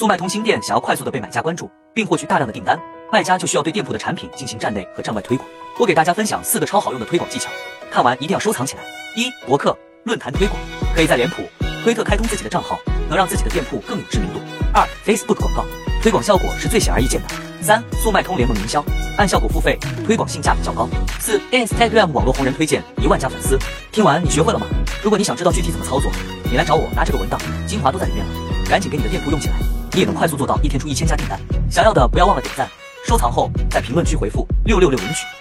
速卖通新店想要快速的被买家关注，并获取大量的订单，卖家就需要对店铺的产品进行站内和站外推广。我给大家分享四个超好用的推广技巧，看完一定要收藏起来。一、博客、论坛推广，可以在脸谱、推特开通自己的账号，能让自己的店铺更有知名度。二、Facebook 广告，推广效果是最显而易见的。三、速卖通联盟营销，按效果付费，推广性价比较高。四、Instagram 网络红人推荐，一万加粉丝。听完你学会了吗？如果你想知道具体怎么操作，你来找我拿这个文档，精华都在里面了，赶紧给你的店铺用起来，也能快速做到一天出一千家订单。想要的不要忘了点赞、收藏后，在评论区回复六六六领取。